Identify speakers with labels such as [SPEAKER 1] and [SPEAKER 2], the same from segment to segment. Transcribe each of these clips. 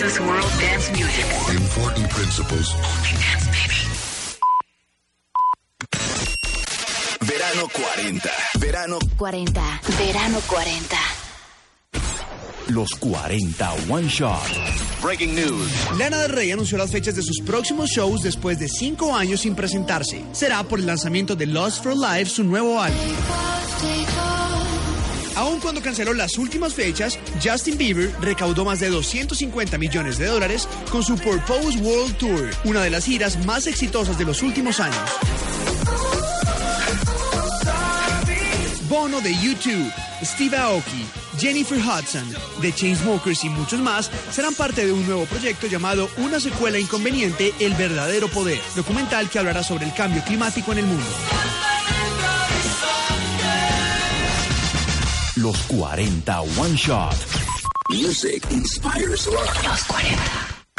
[SPEAKER 1] Is world dance music.
[SPEAKER 2] Important principles.
[SPEAKER 1] Only dance, baby.
[SPEAKER 3] Verano 40. Verano
[SPEAKER 4] 40. Verano 40.
[SPEAKER 3] Los 40 One Shot. Breaking news.
[SPEAKER 5] Lana del Rey anunció las fechas de sus próximos shows después de cinco años sin presentarse. Será por el lanzamiento de Lost for Life, su nuevo álbum. Aun cuando canceló las últimas fechas, Justin Bieber recaudó más de 250 millones de dólares con su Purpose World Tour, una de las giras más exitosas de los últimos años. Bono de U2, Steve Aoki, Jennifer Hudson, The Chainsmokers y muchos más serán parte de un nuevo proyecto llamado Una secuela inconveniente, El verdadero poder, documental que hablará sobre el cambio climático en el mundo.
[SPEAKER 3] Los 40 One Shot. Music inspires love.
[SPEAKER 1] Los 40.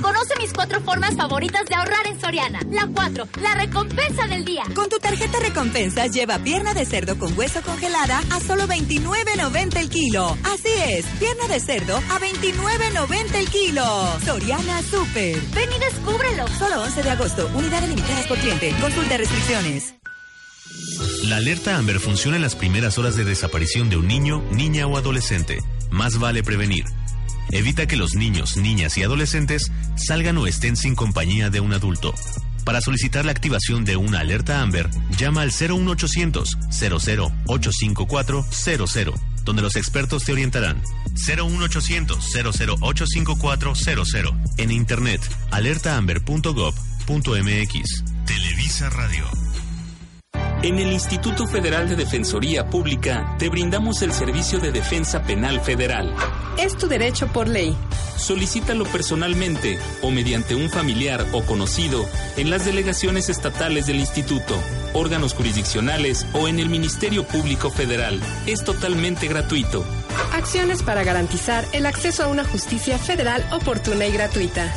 [SPEAKER 6] Conoce mis cuatro formas favoritas de ahorrar en Soriana. La 4, la recompensa del día.
[SPEAKER 7] Con tu tarjeta recompensas lleva pierna de cerdo con hueso congelada a solo 29.90 el kilo. Así es, pierna de cerdo a 29.90 el kilo. Soriana Super.
[SPEAKER 6] Ven y descúbrelo.
[SPEAKER 7] Solo 11 de agosto, unidades limitadas por cliente. Consulta restricciones.
[SPEAKER 8] La alerta Amber funciona en las primeras horas de desaparición de un niño, niña o adolescente. Más vale prevenir. Evita que los niños, niñas y adolescentes salgan o estén sin compañía de un adulto. Para solicitar la activación de una alerta Amber, llama al 01800 00 854 00, donde los expertos te orientarán. 01800 00 854 00. En internet, alertaamber.gov.mx. Televisa Radio.
[SPEAKER 9] En el Instituto Federal de Defensoría Pública te brindamos el servicio de defensa penal federal.
[SPEAKER 10] Es tu derecho por ley.
[SPEAKER 9] Solicítalo personalmente o mediante un familiar o conocido en las delegaciones estatales del instituto, órganos jurisdiccionales o en el Ministerio Público Federal. Es totalmente gratuito.
[SPEAKER 10] Acciones para garantizar el acceso a una justicia federal oportuna y gratuita.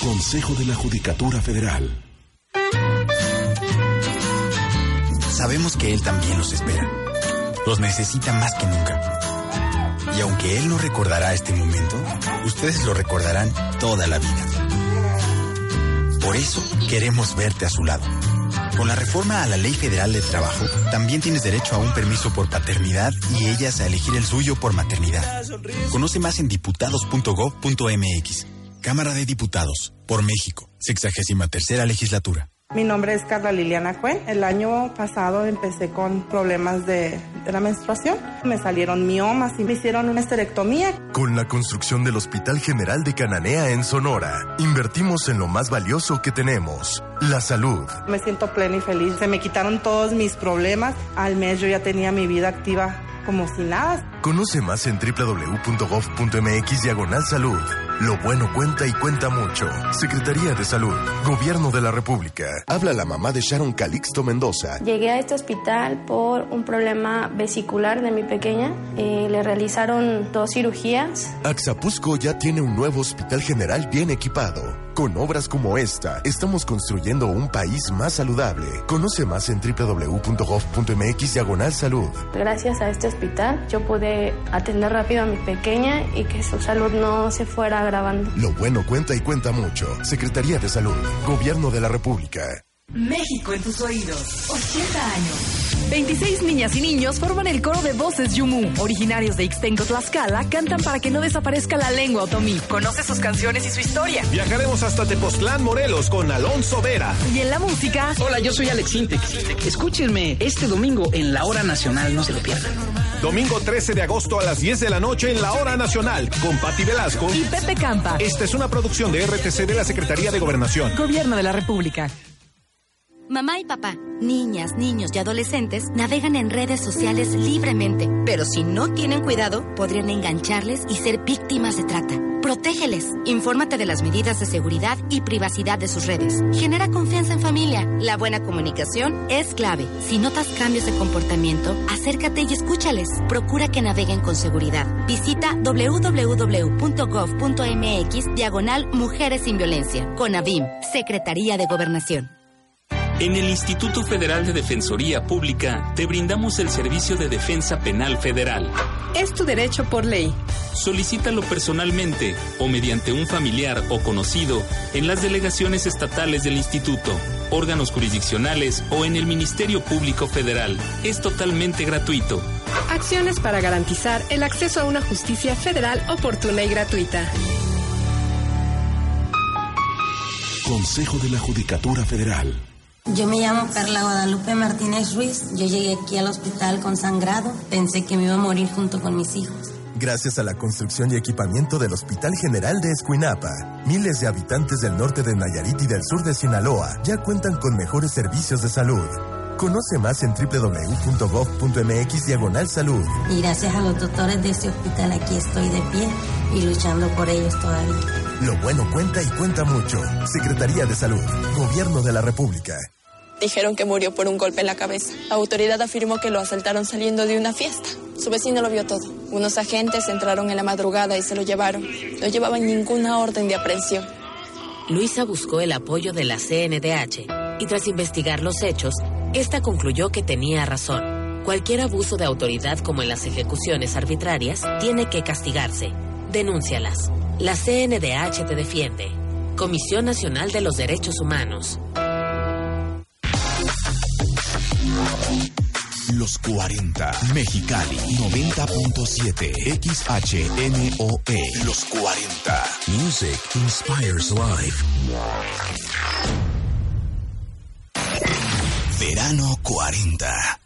[SPEAKER 2] Consejo de la Judicatura Federal.
[SPEAKER 11] Sabemos que Él también los espera. Los necesita más que nunca. Y aunque Él no recordará este momento, ustedes lo recordarán toda la vida. Por eso queremos verte a su lado. Con la reforma a la Ley Federal del Trabajo, también tienes derecho a un permiso por paternidad y ellas a elegir el suyo por maternidad. Conoce más en diputados.gov.mx. Cámara de Diputados, por México, 63 tercera legislatura.
[SPEAKER 12] Mi nombre es Carla Liliana Cuen. El año pasado empecé con problemas de, de, la menstruación. Me salieron miomas y me hicieron una esterectomía.
[SPEAKER 13] Con la construcción del Hospital General de Cananea en Sonora, invertimos en lo más valioso que tenemos, la salud.
[SPEAKER 12] Me siento plena y feliz. Se me quitaron todos mis problemas. Al mes yo ya tenía mi vida activa como si nada.
[SPEAKER 13] Conoce más en www.gov.mx diagonal salud. Lo bueno cuenta y cuenta mucho. Secretaría de Salud, Gobierno de la República. Habla la mamá de Sharon Calixto Mendoza.
[SPEAKER 14] Llegué a este hospital por un problema vesicular de mi pequeña. Eh, le realizaron dos cirugías.
[SPEAKER 13] Axapusco ya tiene un nuevo hospital general bien equipado. Con obras como esta, estamos construyendo un país más saludable. Conoce más en www.gov.mx diagonal salud.
[SPEAKER 14] Gracias a este hospital, yo pude atender rápido a mi pequeña y que su salud no se fuera
[SPEAKER 13] Lo bueno cuenta y cuenta mucho. Secretaría de Salud, Gobierno de la República.
[SPEAKER 7] México en tus oídos. 80 años. 26 niñas y niños forman el coro de voces Yumu. Originarios de Ixtenco, Tlaxcala, cantan para que no desaparezca la lengua otomí. Conoce sus canciones y su historia.
[SPEAKER 15] Viajaremos hasta Tepoztlán, Morelos, con Alonso Vera.
[SPEAKER 7] Y en la música...
[SPEAKER 16] Hola, yo soy Alex Intec. Escúchenme este domingo en la Hora Nacional, no se lo pierdan.
[SPEAKER 15] Domingo 13 de agosto a las 10 de la noche en la Hora Nacional, con Patti Velasco
[SPEAKER 7] y Pepe Campa.
[SPEAKER 15] Esta es una producción de RTC de la Secretaría de Gobernación.
[SPEAKER 7] Gobierno de la República.
[SPEAKER 4] Mamá y papá, niñas, niños y adolescentes navegan en redes sociales libremente, pero si no tienen cuidado, podrían engancharles y ser víctimas de trata. Protégeles. Infórmate de las medidas de seguridad y privacidad de sus redes. Genera confianza en familia. La buena comunicación es clave. Si notas cambios de comportamiento, acércate y escúchales. Procura que naveguen con seguridad. Visita www.gov.mx diagonal Mujeres sin Violencia. Con ABIM, Secretaría de Gobernación.
[SPEAKER 9] En el Instituto Federal de Defensoría Pública te brindamos el servicio de defensa penal federal.
[SPEAKER 10] Es tu derecho por ley.
[SPEAKER 9] Solicítalo personalmente o mediante un familiar o conocido en las delegaciones estatales del instituto, órganos jurisdiccionales o en el Ministerio Público Federal. Es totalmente gratuito.
[SPEAKER 10] Acciones para garantizar el acceso a una justicia federal oportuna y gratuita.
[SPEAKER 2] Consejo de la Judicatura Federal.
[SPEAKER 17] Yo me llamo Carla Guadalupe Martínez Ruiz. Yo llegué aquí al hospital con sangrado. Pensé que me iba a morir junto con mis hijos.
[SPEAKER 13] Gracias a la construcción y equipamiento del Hospital General de Escuinapa, miles de habitantes del norte de Nayarit y del sur de Sinaloa ya cuentan con mejores servicios de salud. Conoce más en www.gov.mx diagonal salud.
[SPEAKER 17] Y gracias a los doctores de este hospital aquí estoy de pie y luchando por ellos todavía.
[SPEAKER 13] Lo bueno cuenta y cuenta mucho. Secretaría de Salud, Gobierno de la República.
[SPEAKER 18] Dijeron que murió por un golpe en la cabeza. La autoridad afirmó que lo asaltaron saliendo de una fiesta. Su vecino lo vio todo. Unos agentes entraron en la madrugada y se lo llevaron. No llevaban ninguna orden de aprehensión.
[SPEAKER 19] Luisa buscó el apoyo de la CNDH y tras investigar los hechos, esta concluyó que tenía razón. Cualquier abuso de autoridad como en las ejecuciones arbitrarias tiene que castigarse. Denúncialas. La CNDH te defiende. Comisión Nacional de los Derechos Humanos.
[SPEAKER 2] Los 40. Mexicali 90.7 XHNOE. Los 40. Music inspires life. Verano 40.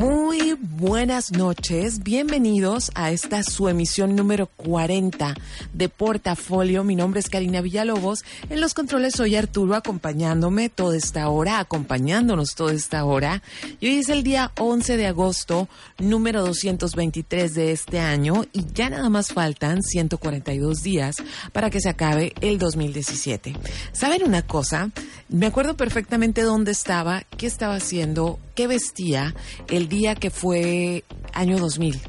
[SPEAKER 20] Muy buenas noches, bienvenidos a esta su emisión número 40 de Portafolio. Mi nombre es Karina Villalobos. En los controles soy Arturo acompañándome toda esta hora, acompañándonos toda esta hora. Y hoy es el día 11 de agosto, número 223 de este año y ya nada más faltan 142 días para que se acabe el 2017. ¿Saben una cosa? Me acuerdo perfectamente dónde estaba, qué estaba haciendo, qué vestía el día que fue año 2000.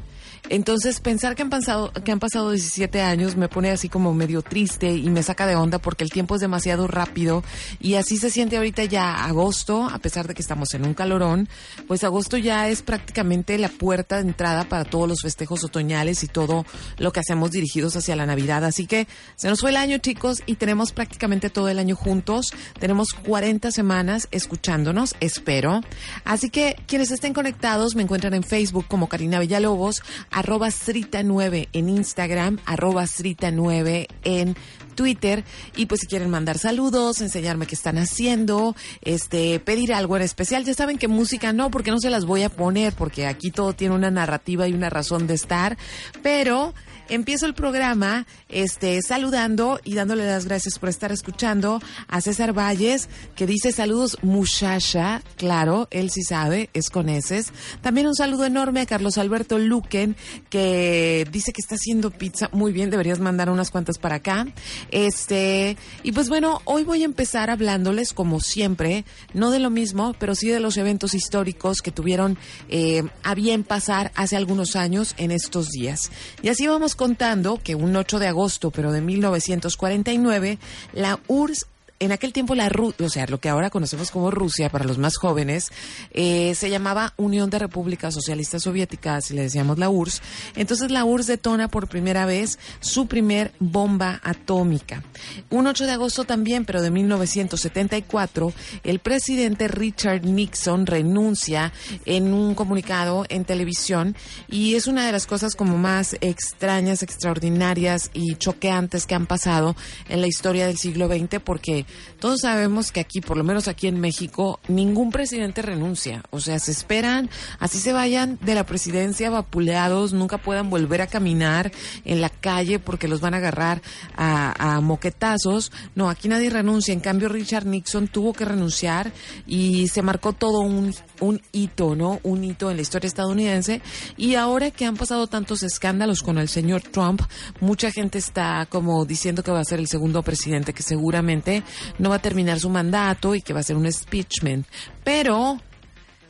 [SPEAKER 20] Entonces, pensar que han pasado que han pasado 17 años me pone así como medio triste y me saca de onda porque el tiempo es demasiado rápido y así se siente ahorita ya agosto, a pesar de que estamos en un calorón, pues agosto ya es prácticamente la puerta de entrada para todos los festejos otoñales y todo lo que hacemos dirigidos hacia la Navidad. Así que se nos fue el año, chicos, y tenemos prácticamente todo el año juntos. Tenemos 40 semanas escuchándonos, espero. Así que quienes estén conectados me encuentran en Facebook como Karina Villalobos, arroba Srita9 en Instagram, arroba Srita9 en Twitter. Y pues si quieren mandar saludos, enseñarme qué están haciendo, este, pedir algo en especial, ya saben que música no, porque no se las voy a poner, porque aquí todo tiene una narrativa y una razón de estar, pero empiezo el programa este, saludando y dándole las gracias por estar escuchando a César Valles, que dice saludos muchacha, claro, él sí sabe, es con eses. También un saludo enorme a Carlos Alberto Luquen, que dice que está haciendo pizza. Muy bien, deberías mandar unas cuantas para acá. Este, y pues bueno, hoy voy a empezar hablándoles, como siempre, no de lo mismo, pero sí de los eventos históricos que tuvieron eh, a bien pasar hace algunos años en estos días. Y así vamos contando que un 8 de agosto, pero de 1949, la URSS en aquel tiempo la o sea, lo que ahora conocemos como Rusia para los más jóvenes, eh, se llamaba Unión de Repúblicas Socialistas Soviéticas y le decíamos la URSS. Entonces la URSS detona por primera vez su primer bomba atómica. Un 8 de agosto también, pero de 1974, el presidente Richard Nixon renuncia en un comunicado en televisión y es una de las cosas como más extrañas, extraordinarias y choqueantes que han pasado en la historia del siglo XX porque todos sabemos que aquí, por lo menos aquí en México, ningún presidente renuncia. O sea, se esperan, así se vayan de la presidencia vapuleados, nunca puedan volver a caminar en la calle porque los van a agarrar a, moquetazos. No, aquí nadie renuncia. En cambio, Richard Nixon tuvo que renunciar y se marcó todo un, un hito, ¿no? Un hito en la historia estadounidense. Y ahora que han pasado tantos escándalos con el señor Trump, mucha gente está como diciendo que va a ser el segundo presidente que seguramente no va a terminar su mandato y que va a ser un speechment. Pero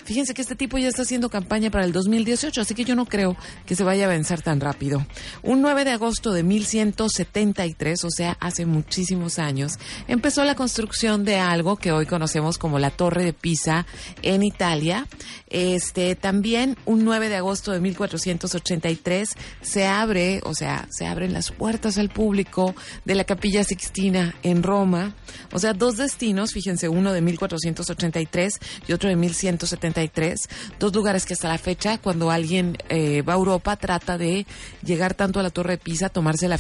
[SPEAKER 20] Fíjense que este tipo ya está haciendo campaña para el 2018, así que yo no creo que se vaya a vencer tan rápido. Un 9 de agosto de 1173, o sea, hace muchísimos años, empezó la construcción de algo que hoy conocemos como la Torre de Pisa en Italia. Este, también un 9 de agosto de 1483 se abre, o sea, se abren las puertas al público de la Capilla Sixtina en Roma. O sea, dos destinos, fíjense, uno de 1483 y otro de 1173 dos lugares que hasta la fecha, cuando alguien eh, va a Europa, trata de llegar tanto a la Torre de Pisa, tomarse la,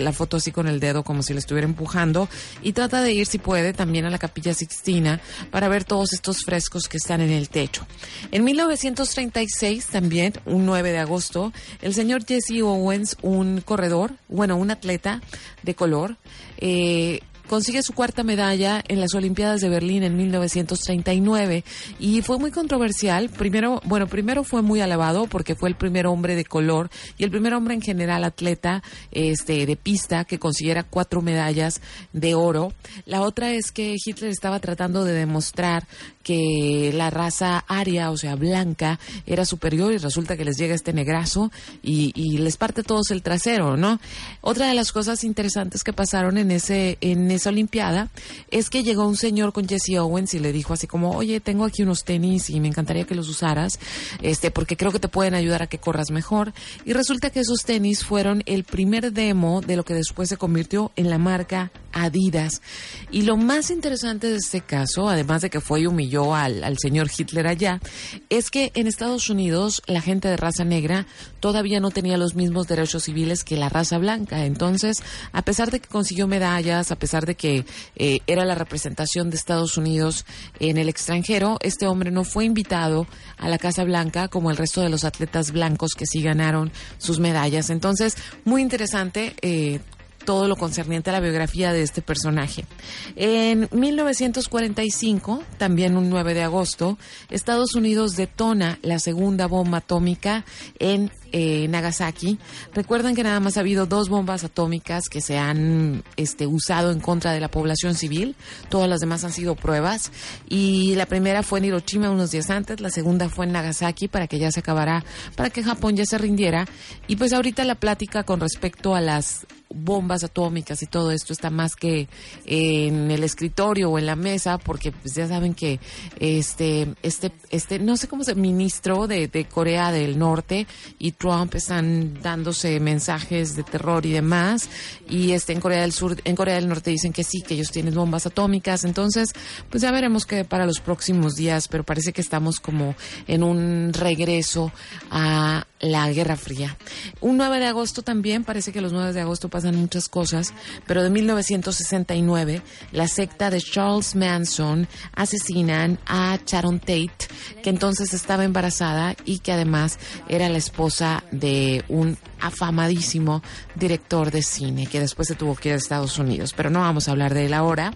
[SPEAKER 20] la, foto así con el dedo como si le estuviera empujando, y trata de ir, si puede, también a la Capilla Sixtina para ver todos estos frescos que están en el techo. En 1936, también, un 9 de agosto, el señor Jesse Owens, un corredor, bueno, un atleta de color, eh, consigue su cuarta medalla en las Olimpiadas de Berlín en 1939 y fue muy controversial. Primero, bueno, primero fue muy alabado porque fue el primer hombre de color y el primer hombre en general atleta este de pista que consiguiera cuatro medallas de oro. La otra es que Hitler estaba tratando de demostrar que la raza aria, o sea, blanca, era superior y resulta que les llega este negrazo y, les parte todos el trasero, ¿no? Otra de las cosas interesantes que pasaron en ese en esa Olimpiada es que llegó un señor con Jesse Owens y le dijo así como, oye, tengo aquí unos tenis y me encantaría que los usaras, este, porque creo que te pueden ayudar a que corras mejor. Y resulta que esos tenis fueron el primer demo de lo que después se convirtió en la marca Adidas. Y lo más interesante de este caso, además de que fue y al, al señor Hitler allá, es que en Estados Unidos la gente de raza negra todavía no tenía los mismos derechos civiles que la raza blanca. Entonces, a pesar de que consiguió medallas, a pesar de que eh, era la representación de Estados Unidos en el extranjero, este hombre no fue invitado a la Casa Blanca como el resto de los atletas blancos que sí ganaron sus medallas. Entonces, muy interesante. Eh, todo lo concerniente a la biografía de este personaje. En 1945, también un 9 de agosto, Estados Unidos detona la segunda bomba atómica en eh, Nagasaki. Recuerden que nada más ha habido dos bombas atómicas que se han este, usado en contra de la población civil. Todas las demás han sido pruebas. Y la primera fue en Hiroshima unos días antes, la segunda fue en Nagasaki para que ya se acabara, para que Japón ya se rindiera. Y pues ahorita la plática con respecto a las bombas atómicas y todo esto está más que en el escritorio o en la mesa porque pues ya saben que este este este no sé cómo se ministro de, de Corea del Norte y Trump están dándose mensajes de terror y demás. Y este, en Corea del Sur, en Corea del Norte dicen que sí, que ellos tienen bombas atómicas. Entonces, pues ya veremos qué para los próximos días, pero parece que estamos como en un regreso a la Guerra Fría. Un 9 de agosto también, parece que los 9 de agosto pasan muchas cosas, pero de 1969, la secta de Charles Manson asesinan a Sharon Tate, que entonces estaba embarazada y que además era la esposa de un afamadísimo director de cine que después se tuvo que ir a Estados Unidos, pero no vamos a hablar de él ahora.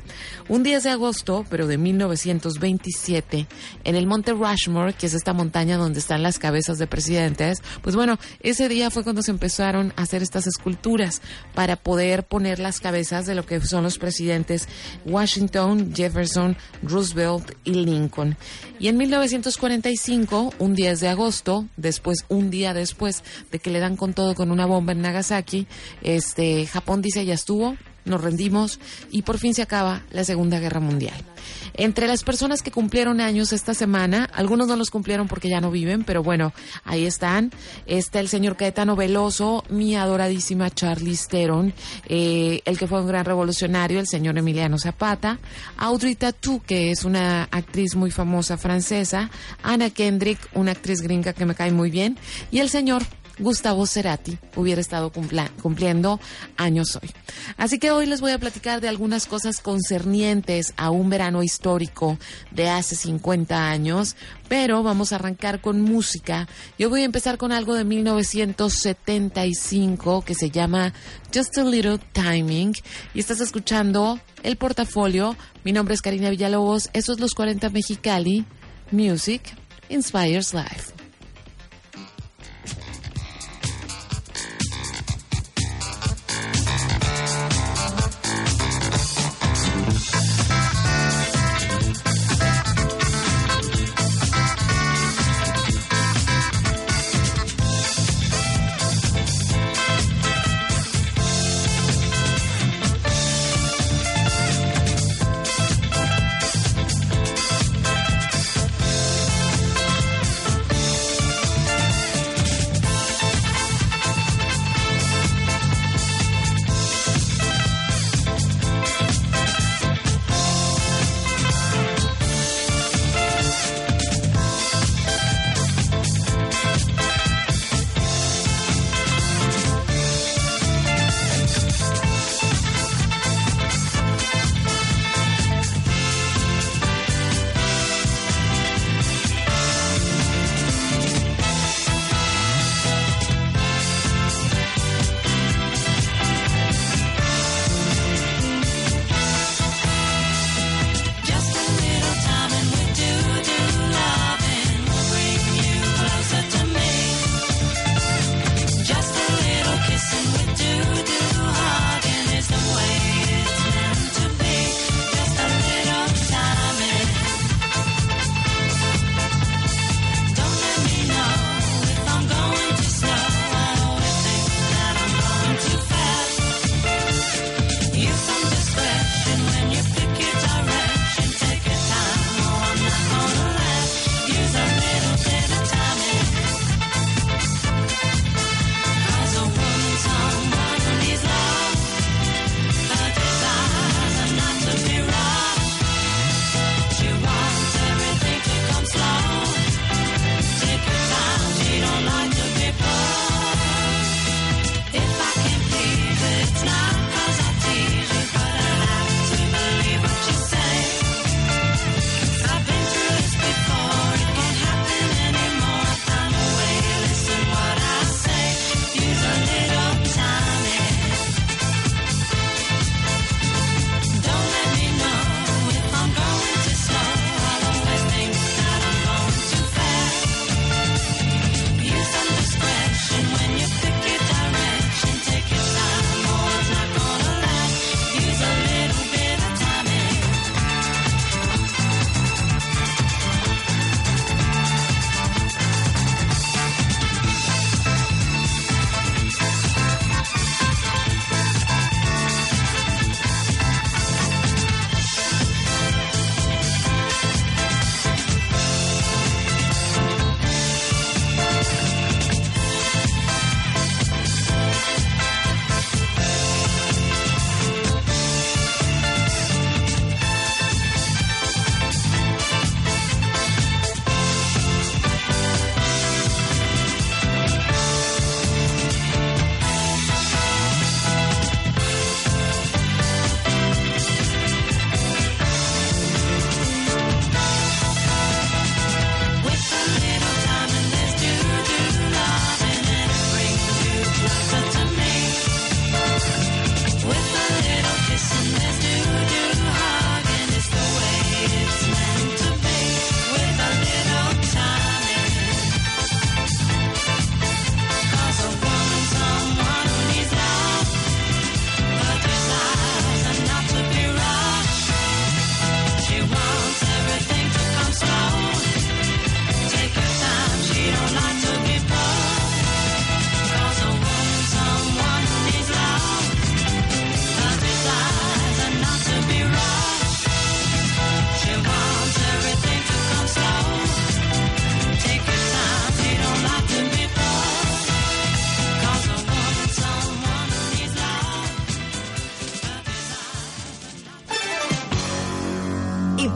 [SPEAKER 20] Un 10 de agosto, pero de 1927, en el Monte Rushmore, que es esta montaña donde están las cabezas de presidentes, pues bueno, ese día fue cuando se empezaron a hacer estas esculturas para poder poner las cabezas de lo que son los presidentes Washington, Jefferson, Roosevelt y Lincoln. Y en 1945, un 10 de agosto, después, un día después de que le dan con todo con una bomba en Nagasaki, este, Japón dice ya estuvo, nos rendimos y por fin se acaba la Segunda Guerra Mundial. Entre las personas que cumplieron años esta semana, algunos no los cumplieron porque ya no viven, pero bueno, ahí están. Está el señor Caetano Veloso, mi adoradísima Charlize Theron, eh, el que fue un gran revolucionario, el señor Emiliano Zapata, Audrey Tautou, que es una actriz muy famosa francesa, Anna Kendrick, una actriz gringa que me cae muy bien, y el señor Gustavo Cerati hubiera estado cumpliendo años hoy. Así que hoy les voy a platicar de algunas cosas concernientes a un verano histórico de hace 50 años, pero vamos a arrancar con música. Yo voy a empezar con algo de 1975 que se llama Just a Little Timing y estás escuchando el portafolio. Mi nombre es Karina Villalobos, eso es Los 40 Mexicali. Music Inspires Life.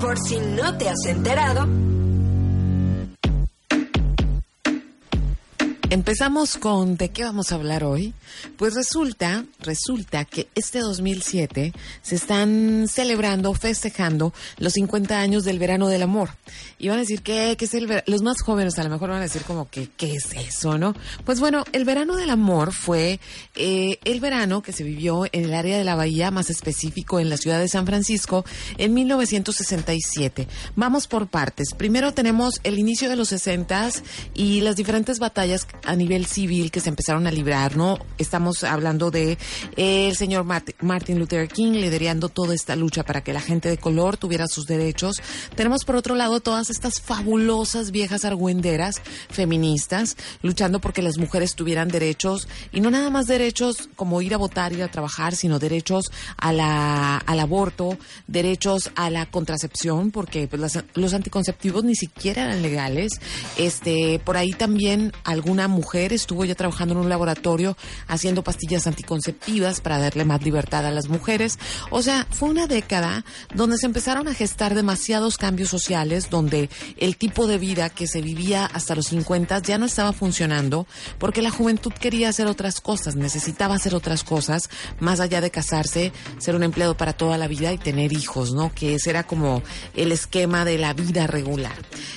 [SPEAKER 21] Por si no te has enterado,
[SPEAKER 20] Empezamos con ¿de qué vamos a hablar hoy? Pues resulta, resulta que este 2007 se están celebrando, festejando los 50 años del verano del amor. Y van a decir, ¿qué, qué es el verano? Los más jóvenes a lo mejor van a decir como que, ¿qué es eso, no? Pues bueno, el verano del amor fue eh, el verano que se vivió en el área de la bahía, más específico en la ciudad de San Francisco, en 1967. Vamos por partes. Primero tenemos el inicio de los 60 y las diferentes batallas a nivel civil que se empezaron a librar, ¿no? Estamos hablando de el señor Martin Luther King liderando toda esta lucha para que la gente de color tuviera sus derechos. Tenemos por otro lado todas estas fabulosas viejas argüenderas feministas luchando porque las mujeres tuvieran derechos y no nada más derechos como ir a votar, ir a trabajar, sino derechos a la, al aborto, derechos a la contracepción, porque pues, los anticonceptivos ni siquiera eran legales. Este, por ahí también alguna mujer estuvo ya trabajando en un laboratorio haciendo pastillas anticonceptivas para darle más libertad a las mujeres. O sea, fue una década donde se empezaron a gestar demasiados cambios sociales, donde el tipo de vida que se vivía hasta los 50 ya no estaba funcionando, porque la juventud quería hacer otras cosas, necesitaba hacer otras cosas, más allá de casarse, ser un empleado para toda la vida y tener hijos, ¿no? Que ese era como el esquema de la vida regular.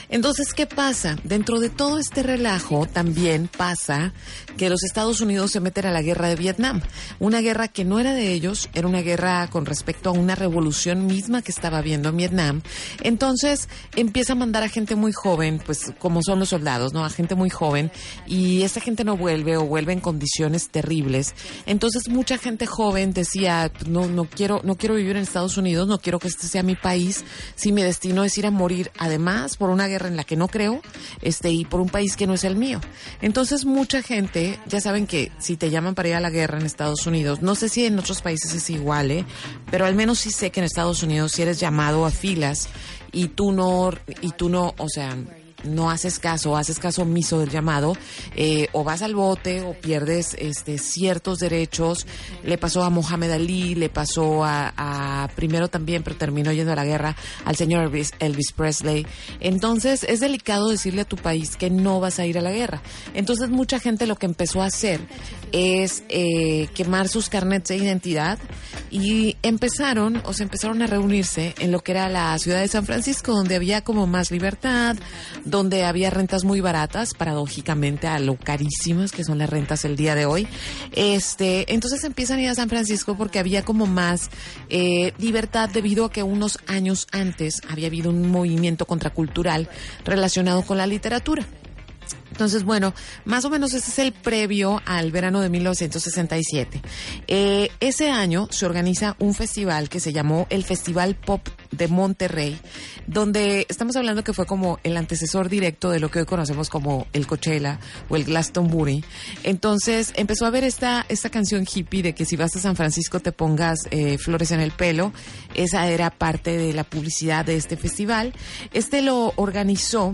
[SPEAKER 20] Entonces, ¿qué pasa? Dentro de todo este relajo también pasa que los Estados Unidos se meten a la guerra de Vietnam. Una guerra que no era de ellos, era una guerra con respecto a una revolución misma que estaba habiendo en Vietnam. Entonces empieza a mandar a gente muy joven, pues como son los soldados, ¿no? A gente muy joven y esta gente no vuelve o vuelve en condiciones terribles. Entonces mucha gente joven decía, no, no quiero, no quiero vivir en Estados Unidos, no quiero que este sea mi país, si mi destino es ir a morir, además por una guerra en la que no creo, este, y por un país que no es el mío. Entonces mucha gente, ya saben que si te llaman para ir a la guerra en Estados Unidos, no sé si en otros países es igual, ¿eh? pero al menos sí sé que en Estados Unidos si eres llamado a filas y tú no, y tú no, o sea, no haces caso, haces caso omiso del llamado, eh, o vas al bote o pierdes este, ciertos derechos. Le pasó a Mohamed Ali, le pasó a, primero también, pero terminó yendo a la guerra, al señor Elvis, Elvis, Presley. Entonces es delicado decirle a tu país que no vas a ir a la guerra. Entonces mucha gente lo que empezó a hacer es eh, quemar sus carnets de identidad y empezaron, o se empezaron a reunirse en lo que era la ciudad de San Francisco, donde había como más libertad, donde había rentas muy baratas, paradójicamente a lo carísimas que son las rentas el día de hoy. Este, entonces empiezan a ir a San Francisco porque había como más eh, libertad debido a que unos años antes había habido un movimiento contracultural relacionado con la literatura. Entonces, bueno, más o menos ese es el previo al verano de 1967. Eh, ese año se organiza un festival que se llamó el Festival Pop de Monterrey, donde estamos hablando que fue como el antecesor directo de lo que hoy conocemos como el Coachella o el Glastonbury. Entonces empezó a ver esta, esta canción hippie de que si vas a San Francisco te pongas eh, flores en el pelo. Esa era parte de la publicidad de este festival. Este lo organizó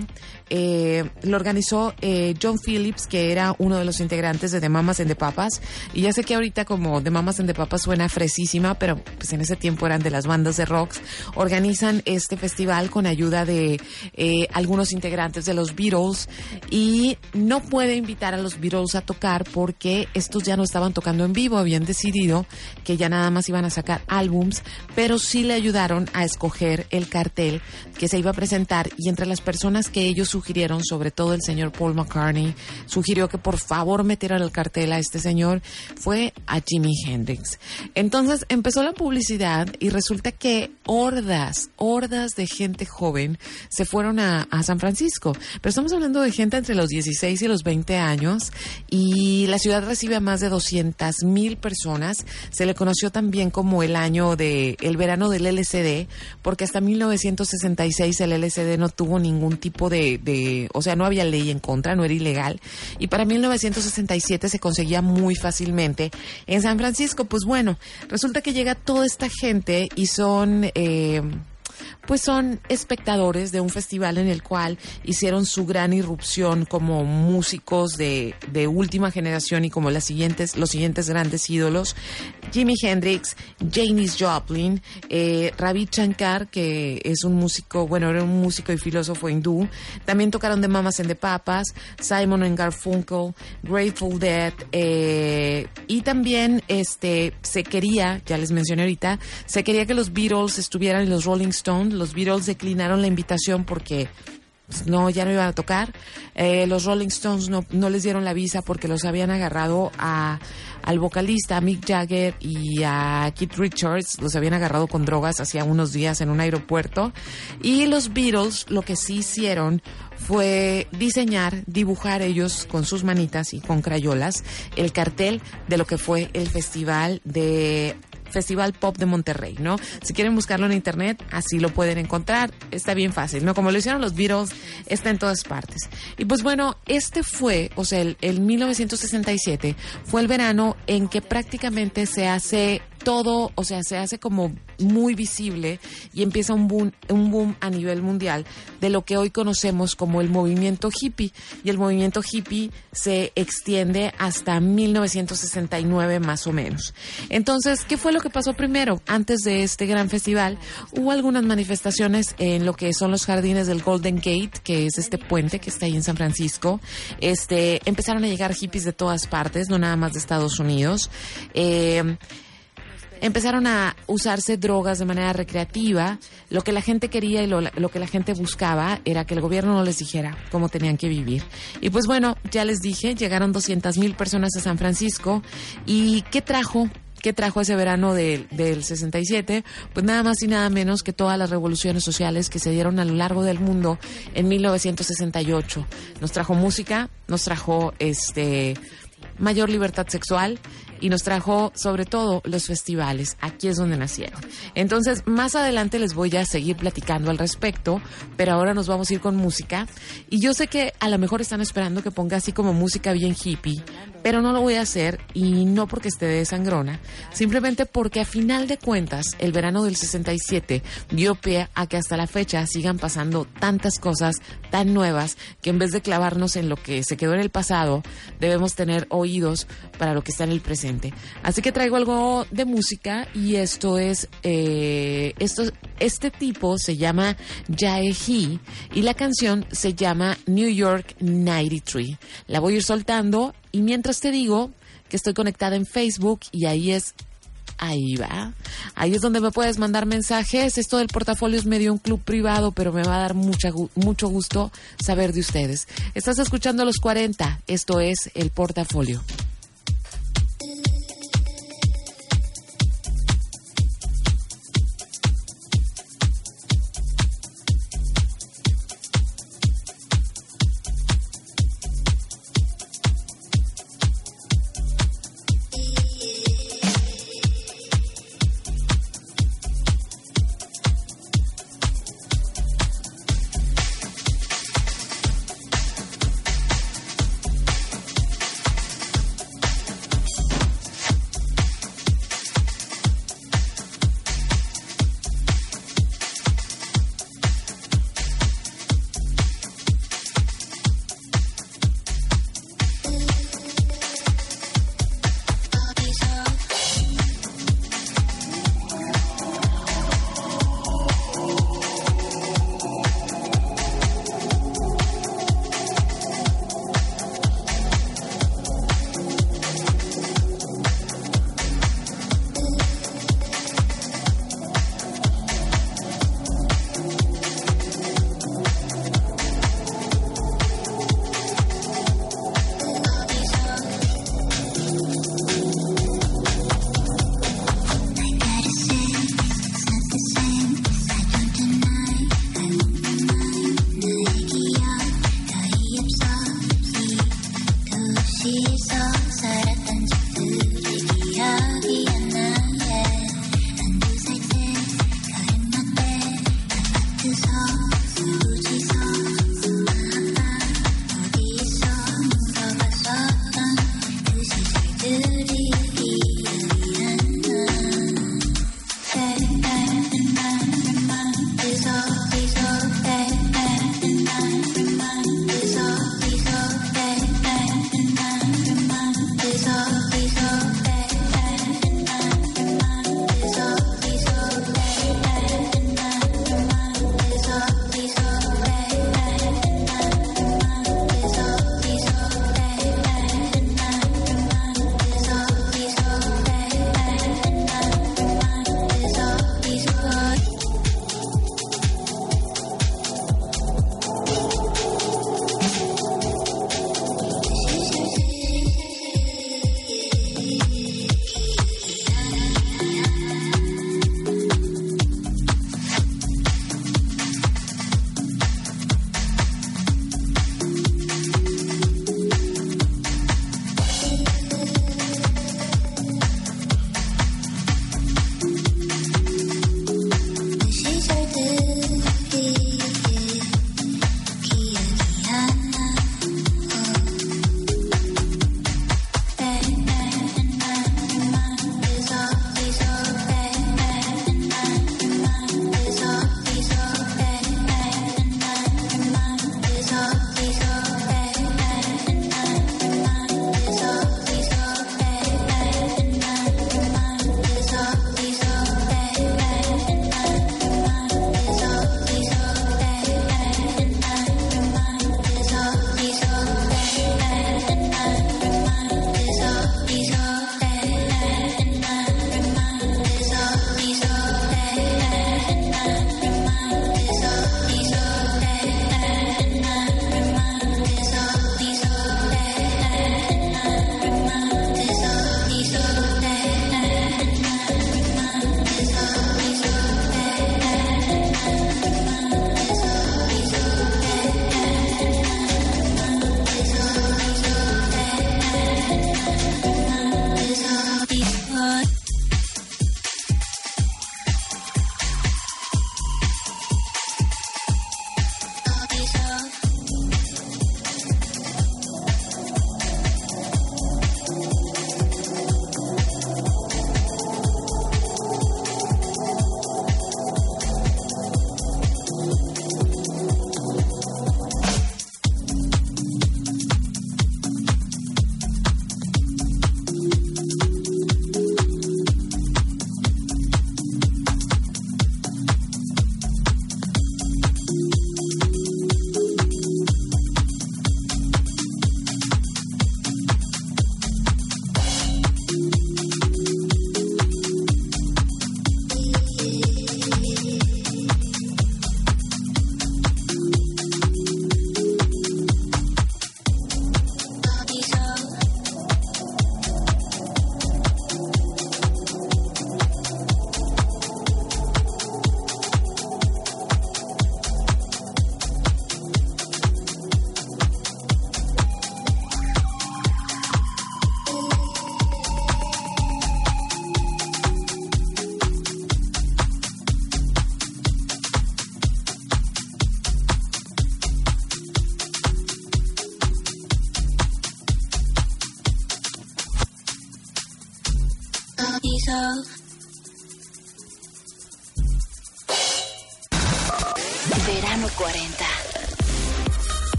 [SPEAKER 20] eh, lo organizó eh, John Phillips, que era uno de los integrantes de The Mamas and the Papas. Y ya sé que ahorita como The Mamas and the Papas suena fresísima, pero pues en ese tiempo eran de las bandas de rocks. Organizan este festival con ayuda de eh, algunos integrantes de los Beatles y no puede invitar a los Beatles a tocar porque estos ya no estaban tocando en vivo, habían decidido que ya nada más iban a sacar álbums, pero sí le ayudaron a escoger el cartel que se iba a presentar y entre las personas que ellos sugirieron, sobre todo el señor Paul McCartney, sugirió que por favor metieran el cartel a este señor, fue a Jimi Hendrix. Entonces empezó la publicidad y resulta que hordas, hordas de gente joven se fueron a, San Francisco. Pero estamos hablando de gente entre los 16 y los 20 años y la ciudad recibe a más de 200 mil personas. Se le conoció también como el año de, el verano del LCD, porque hasta 1966 el LCD no tuvo ningún tipo de o sea, no había ley en contra, no era ilegal. Y para 1967 se conseguía muy fácilmente. En San Francisco, pues bueno, resulta que llega toda esta gente y son... Eh, pues son espectadores de un festival en el cual hicieron su gran irrupción como músicos de, de última generación y como las siguientes, los siguientes grandes ídolos. Jimi Hendrix, Janis Joplin, eh, Ravi Shankar, que es un músico, bueno, era un músico y filósofo hindú. También tocaron de Mamas and the Papas, Simon and Garfunkel, Grateful Dead, eh, y también este se quería, ya les mencioné ahorita, se quería que los Beatles estuvieran en los Rolling Stones. Los Beatles declinaron la invitación porque pues, no, ya no iban a tocar. Eh, los Rolling Stones no, no les dieron la visa porque los habían agarrado a, al vocalista Mick Jagger y a Keith Richards, los habían agarrado con drogas hacía unos días en un aeropuerto. Y los Beatles lo que sí hicieron fue diseñar, dibujar ellos con sus manitas y con crayolas el cartel de lo que fue el festival de Festival Pop de Monterrey, ¿no? Si quieren buscarlo en internet, así lo pueden encontrar. Está bien fácil, ¿no? Como lo hicieron los Beatles, está en todas partes. Y pues bueno, este fue, o sea, el, el 1967 fue el verano en que prácticamente se hace todo, o sea, se hace como muy visible y empieza un boom, un boom a nivel mundial de lo que hoy conocemos como el movimiento hippie. Y el movimiento hippie se extiende hasta 1969 más o menos. Entonces, ¿qué fue lo que pasó primero? Antes de este gran festival, hubo algunas manifestaciones en lo que son los jardines del Golden Gate, que es este puente que está ahí en San Francisco. Este, empezaron a llegar hippies de todas partes, no nada más de Estados Unidos. Eh, empezaron a usarse drogas de manera recreativa. Lo que la gente quería y lo, lo, que la gente buscaba era que el gobierno no les dijera cómo tenían que vivir. Y pues bueno, ya les dije, llegaron 200 mil personas a San Francisco. ¿Y qué trajo? ¿Qué trajo ese verano de, del 67? Pues nada más y nada menos que todas las revoluciones sociales que se dieron a lo largo del mundo en 1968. Nos trajo música, nos trajo este mayor libertad sexual, y nos trajo sobre todo los festivales. Aquí es donde nacieron. Entonces, más adelante les voy a seguir platicando al respecto, pero ahora nos vamos a ir con música. Y yo sé que a lo mejor están esperando que ponga así como música bien hippie, pero no lo voy a hacer y no porque esté de sangrona, simplemente porque a final de cuentas el verano del 67 dio pie a que hasta la fecha sigan pasando tantas cosas tan nuevas que en vez de clavarnos en lo que se quedó en el pasado, debemos tener oídos para lo que está en el presente Así que traigo algo de música y esto es, eh, esto, este tipo se llama Jae Hee y la canción se llama New York 93. La voy a ir soltando y mientras te digo que estoy conectada en Facebook y ahí es ahí va. Ahí es donde me puedes mandar mensajes. Esto del portafolio es medio un club privado, pero me va a dar mucha, mucho gusto saber de ustedes. Estás escuchando los 40. Esto es el portafolio.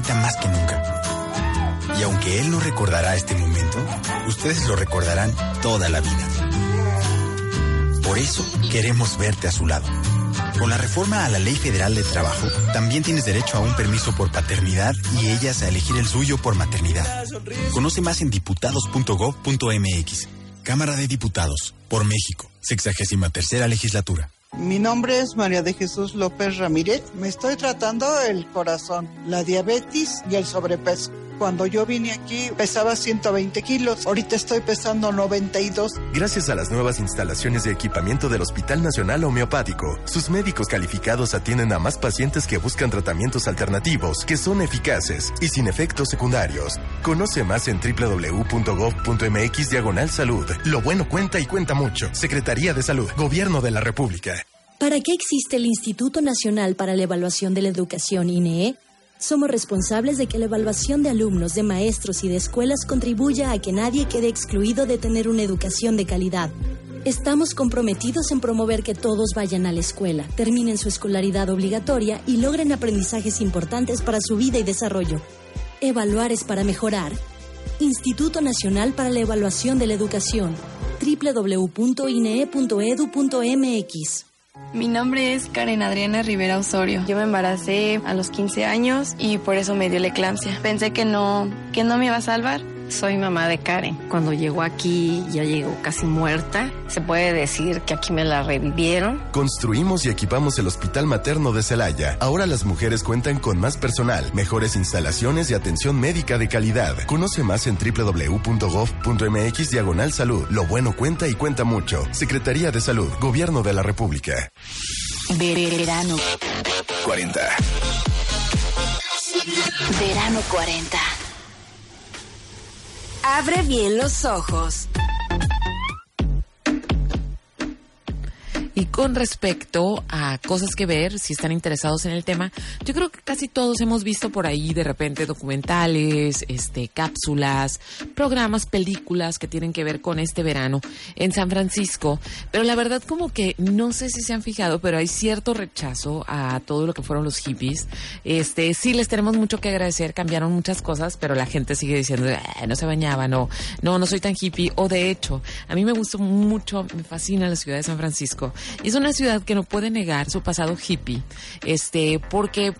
[SPEAKER 11] Más que nunca. Y aunque Él no recordará este momento, ustedes lo recordarán toda la vida. Por eso queremos verte a su lado. Con la reforma a la Ley Federal de Trabajo, también tienes derecho a un permiso por paternidad y ellas a elegir el suyo por maternidad. Conoce más en diputados.gov.mx. Cámara de Diputados, por México, 63 legislatura.
[SPEAKER 22] Mi nombre es María de Jesús López Ramírez. Me estoy tratando el corazón, la diabetes y el sobrepeso. Cuando yo vine aquí pesaba 120 kilos, ahorita estoy pesando 92.
[SPEAKER 13] Gracias a las nuevas instalaciones de equipamiento del Hospital Nacional Homeopático, sus médicos calificados atienden a más pacientes que buscan tratamientos alternativos que son eficaces y sin efectos secundarios. Conoce más en www.gov.mx diagonal salud. Lo bueno cuenta y cuenta mucho. Secretaría de Salud, Gobierno de la República.
[SPEAKER 23] ¿Para qué existe el Instituto Nacional para la Evaluación de la Educación INEE? Somos responsables de que la evaluación de alumnos, de maestros y de escuelas contribuya a que nadie quede excluido de tener una educación de calidad. Estamos comprometidos en promover que todos vayan a la escuela, terminen su escolaridad obligatoria y logren aprendizajes importantes para su vida y desarrollo. Evaluar es para mejorar. Instituto Nacional para la Evaluación de la Educación. www.ine.edu.mx
[SPEAKER 24] mi nombre es Karen Adriana Rivera Osorio. Yo me embaracé a los 15 años y por eso me dio la eclampsia. Pensé que no, que no me iba a salvar.
[SPEAKER 25] Soy mamá de Karen. Cuando llegó aquí ya llegó casi muerta. Se puede decir que aquí me la revivieron.
[SPEAKER 13] Construimos y equipamos el Hospital Materno de Celaya. Ahora las mujeres cuentan con más personal, mejores instalaciones y atención médica de calidad. Conoce más en www.gov.mx diagonal salud. Lo bueno cuenta y cuenta mucho. Secretaría de Salud, Gobierno de la República.
[SPEAKER 4] Verano.
[SPEAKER 3] 40.
[SPEAKER 4] Verano 40.
[SPEAKER 21] Abre bien los ojos.
[SPEAKER 20] Y con respecto a cosas que ver, si están interesados en el tema, yo creo que casi todos hemos visto por ahí de repente documentales, este, cápsulas, programas, películas que tienen que ver con este verano en San Francisco. Pero la verdad como que no sé si se han fijado, pero hay cierto rechazo a todo lo que fueron los hippies. Este, sí les tenemos mucho que agradecer, cambiaron muchas cosas, pero la gente sigue diciendo, "Ah, no se bañaba, no, no, no soy tan hippie. O de hecho, a mí me gustó mucho, me fascina la ciudad de San Francisco. Y es una ciudad que no puede negar su pasado hippie, este, porque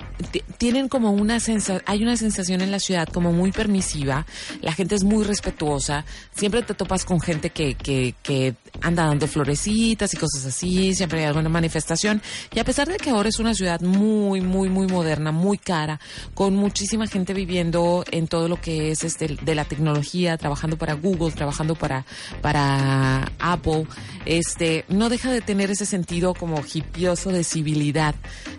[SPEAKER 20] tienen como una sensación, hay una sensación en la ciudad como muy permisiva, la gente es muy respetuosa, siempre te topas con gente que, que, que anda dando florecitas y cosas así, siempre hay alguna manifestación. Y a pesar de que ahora es una ciudad muy, muy, muy moderna, muy cara, con muchísima gente viviendo en todo lo que es este de la tecnología, trabajando para Google, trabajando para, para Apple, este, no deja de tener ese sentido como hipioso de civilidad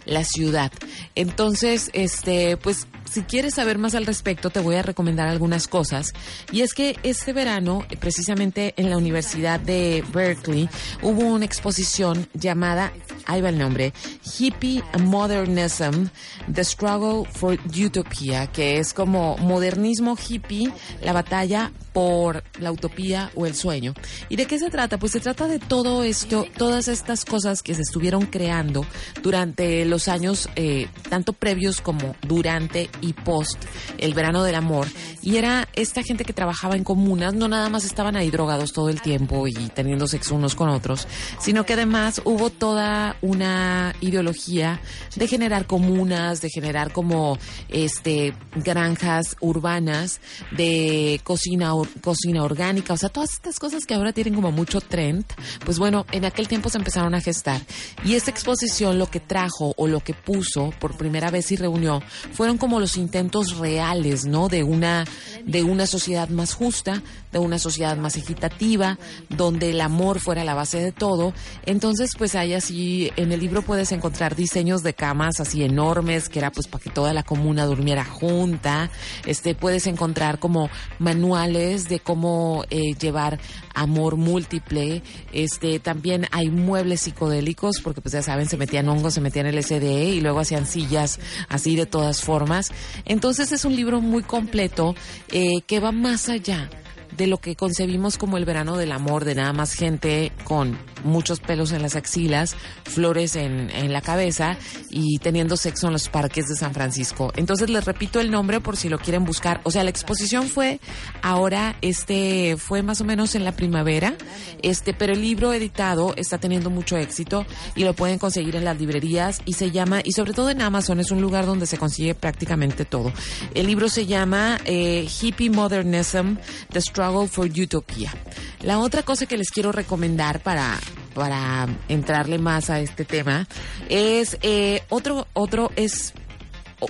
[SPEAKER 20] la ciudad. Entonces, este, pues si quieres saber más al respecto, te voy a recomendar algunas cosas. Y es que este verano, precisamente en la Universidad de Berkeley, hubo una exposición llamada, ahí va el nombre, Hippie Modernism, The Struggle for Utopia, que es como modernismo hippie, la batalla por la utopía o el sueño. ¿Y de qué se trata? Pues se trata de todo esto, todas estas cosas que se estuvieron creando durante los años, eh, tanto previos como durante y post el verano del amor. Y era esta gente que trabajaba en comunas, no nada más estaban ahí drogados todo el tiempo y teniendo sexo unos con otros, sino que además hubo toda una ideología de generar comunas, de generar como este granjas urbanas, de cocina cocina orgánica, o sea, todas estas cosas que ahora tienen como mucho trend, pues bueno, en aquel tiempo se empezaron a gestar. Y esta exposición lo que trajo o lo que puso por primera vez y reunió fueron como los intentos reales, ¿no? De una de una sociedad más justa, de una sociedad más equitativa, donde el amor fuera la base de todo. Entonces, pues hay así en el libro puedes encontrar diseños de camas así enormes, que era pues para que toda la comuna durmiera junta. Este puedes encontrar como manuales de cómo eh, llevar amor múltiple. Este, también hay muebles psicodélicos, porque pues ya saben, se metían hongos, se metían LSD y luego hacían sillas así de todas formas. Entonces es un libro muy completo eh, que va más allá de lo que concebimos como el verano del amor, de nada más gente con muchos pelos en las axilas, flores en, en la cabeza y teniendo sexo en los parques de San Francisco. Entonces les repito el nombre por si lo quieren buscar. O sea, la exposición fue ahora, este, fue más o menos en la primavera, este, pero el libro editado está teniendo mucho éxito y lo pueden conseguir en las librerías y se llama, y sobre todo en Amazon, es un lugar donde se consigue prácticamente todo. El libro se llama eh, Hippie Modernism, The For Utopia. La otra cosa que les quiero recomendar para para entrarle más a este tema es eh, otro otro es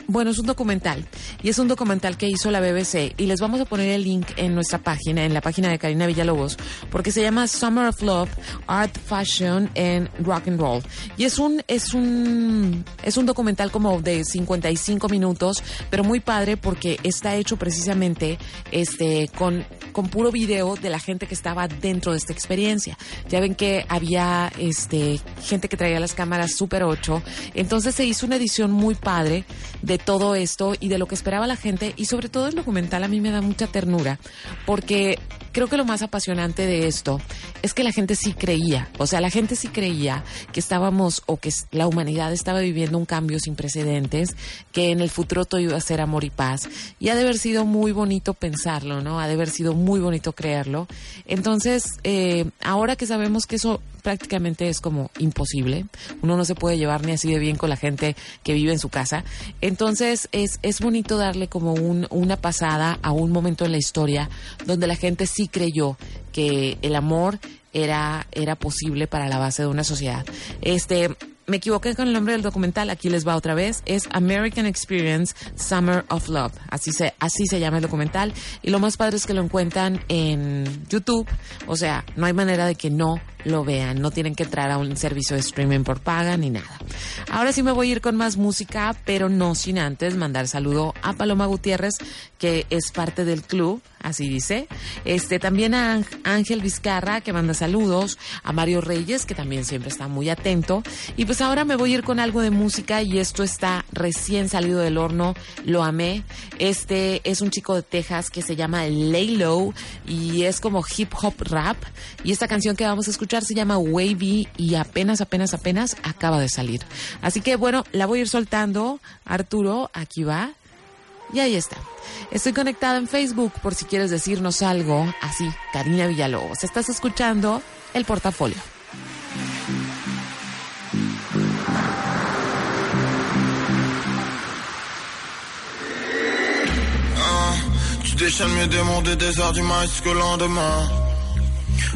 [SPEAKER 20] bueno, es un documental y es un documental que hizo la BBC y les vamos a poner el link en nuestra página, en la página de Karina Villalobos, porque se llama Summer of Love, Art, Fashion and Rock and Roll. Y es un es un es un documental como de 55 minutos, pero muy padre porque está hecho precisamente este con con puro video de la gente que estaba dentro de esta experiencia. Ya ven que había este gente que traía las cámaras Super 8, entonces se hizo una edición muy padre de todo esto y de lo que esperaba la gente y sobre todo el documental a mí me da mucha ternura porque creo que lo más apasionante de esto es que la gente sí creía, o sea, la gente sí creía que estábamos o que la humanidad estaba viviendo un cambio sin precedentes, que en el futuro todo iba a ser amor y paz. Y ha de haber sido muy bonito pensarlo, ¿no? Ha de haber sido muy bonito creerlo. Entonces, eh, ahora que sabemos que eso prácticamente es como imposible, uno no se puede llevar ni así de bien con la gente que vive en su casa, entonces es, es bonito darle como un, una pasada a un momento en la historia donde la gente sí creyó que el amor era, era posible para la base de una sociedad. Este, me equivoqué con el nombre del documental, aquí les va otra vez, es American Experience Summer of Love, así se, así se llama el documental, y lo más padre es que lo encuentran en YouTube, o sea, no hay manera de que no lo vean, no tienen que entrar a un servicio de streaming por paga ni nada. Ahora sí me voy a ir con más música, pero no sin antes mandar saludo a Paloma Gutiérrez, que es parte del club, así dice. Este también a Ángel Vizcarra, que manda saludos, a Mario Reyes, que también siempre está muy atento. Y pues ahora me voy a ir con algo de música y esto está recién salido del horno, lo amé. Este es un chico de Texas que se llama Laylow y es como hip hop rap. Y esta canción que vamos a escuchar se llama Wavy y apenas, apenas, apenas acaba de salir. Así que bueno, la voy a ir soltando. Arturo, aquí va. Y ahí está. Estoy conectada en Facebook por si quieres decirnos algo. Así, Karina Villalobos. Estás escuchando el portafolio.
[SPEAKER 26] Ah, tu lendemain.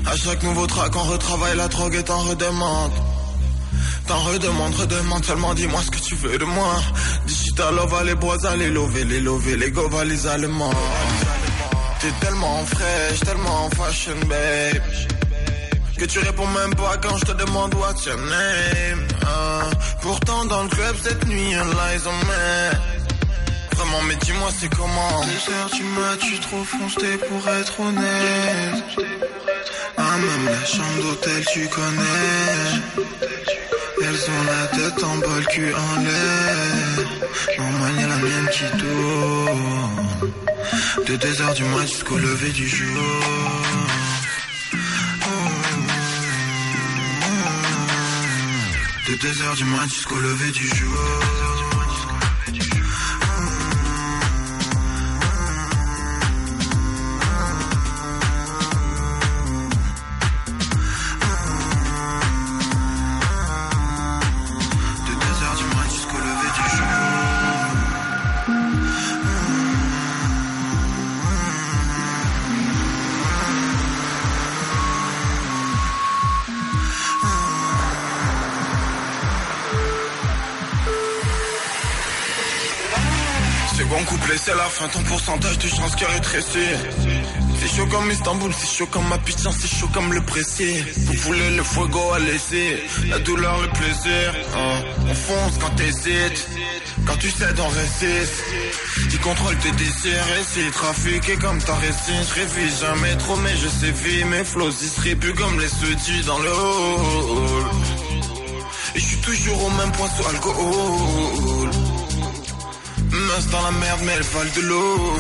[SPEAKER 26] À chaque nouveau track, on retravaille la drogue et t'en redemande. T'en redemande, redemande, seulement dis-moi ce que tu veux de moi. Digital love, les bois, les lover, les lover, les gova, les allemands. T'es tellement fraîche, tellement fashion, babe. Que tu réponds même pas quand je te demande what's your name. hein. Pourtant dans le club cette nuit, un lies on me. Vraiment, mais dis-moi c'est comment? Du mat, tu trop foncé pour être honnête. Même la chambre d'hôtel, tu connais. Elles ont la tête en bol, cul en l'air. Normal, y'a la mienne qui tourne. De 2 heures du mat jusqu'au lever du jour. De 2 heures du mat jusqu'au lever du jour. Fin, ton pourcentage de chance qui a rétréci. C'est chaud comme Istanbul, c'est chaud comme ma putain, c'est chaud comme le pressé. Vous voulez le fuego à laisser, la douleur, le plaisir. hein. On fonce quand t'hésites, quand tu cèdes, on résiste. Y contrôle tes désirs et trafiqué comme ta récine. Je révise jamais trop, mais je sais vie. Mes flows distribuent comme les sedis dans le hall. Et je suis toujours au même point sous alcool. Dans la merde, mais elle vale de l'eau.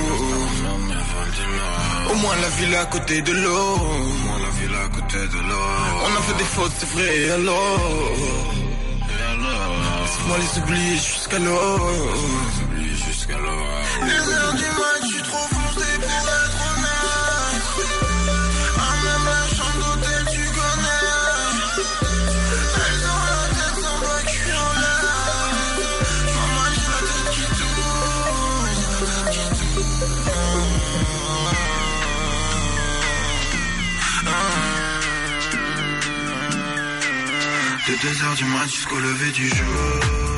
[SPEAKER 26] Au moins la ville à côté de l'eau. Au moins la ville à côté de l'eau. On a fait des fautes, c'est vrai, et alors? Laisse-moi les oublier jusqu'à l'eau. jusqu'à l'eau. De 2 heures du mat jusqu'au lever du jour.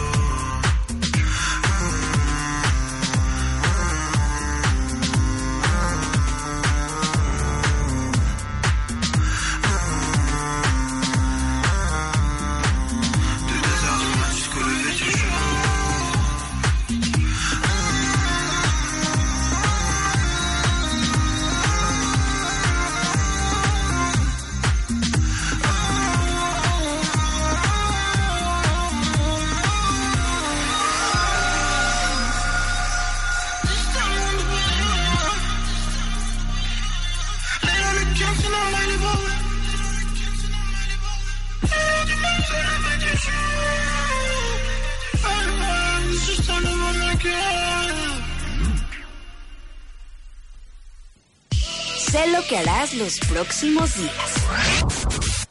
[SPEAKER 21] Los próximos días.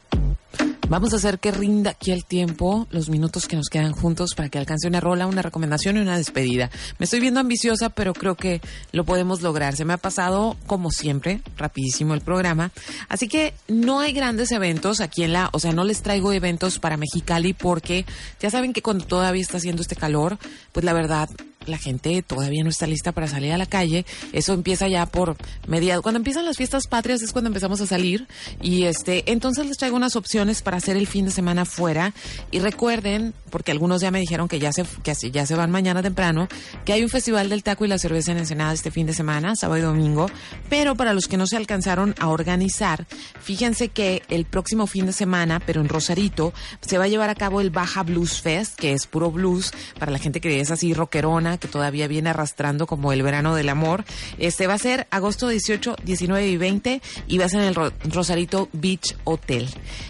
[SPEAKER 20] Vamos a hacer que rinda aquí el tiempo, los minutos que nos quedan juntos para que alcance una rola, una recomendación y una despedida. Me estoy viendo ambiciosa, pero creo que lo podemos lograr. Se me ha pasado, como siempre, rapidísimo el programa. Así que no hay grandes eventos aquí en la, o sea, no les traigo eventos para Mexicali porque ya saben que cuando todavía está haciendo este calor, pues la verdad la gente todavía no está lista para salir a la calle. Eso empieza ya por mediados. Cuando empiezan las fiestas patrias es cuando empezamos a salir. Y este, entonces les traigo unas opciones para hacer el fin de semana fuera. Y recuerden, porque algunos ya me dijeron que ya se, que ya se van mañana temprano, que hay un festival del taco y la cerveza en Ensenada este fin de semana, sábado y domingo. Pero para los que no se alcanzaron a organizar, fíjense que el próximo fin de semana, pero en Rosarito, se va a llevar a cabo el Baja Blues Fest, que es puro blues para la gente que es así rockerona, que todavía viene arrastrando como el verano del amor. Este va a ser agosto 18, 19 y 20 y va a ser en el Ro- Rosarito Beach Hotel.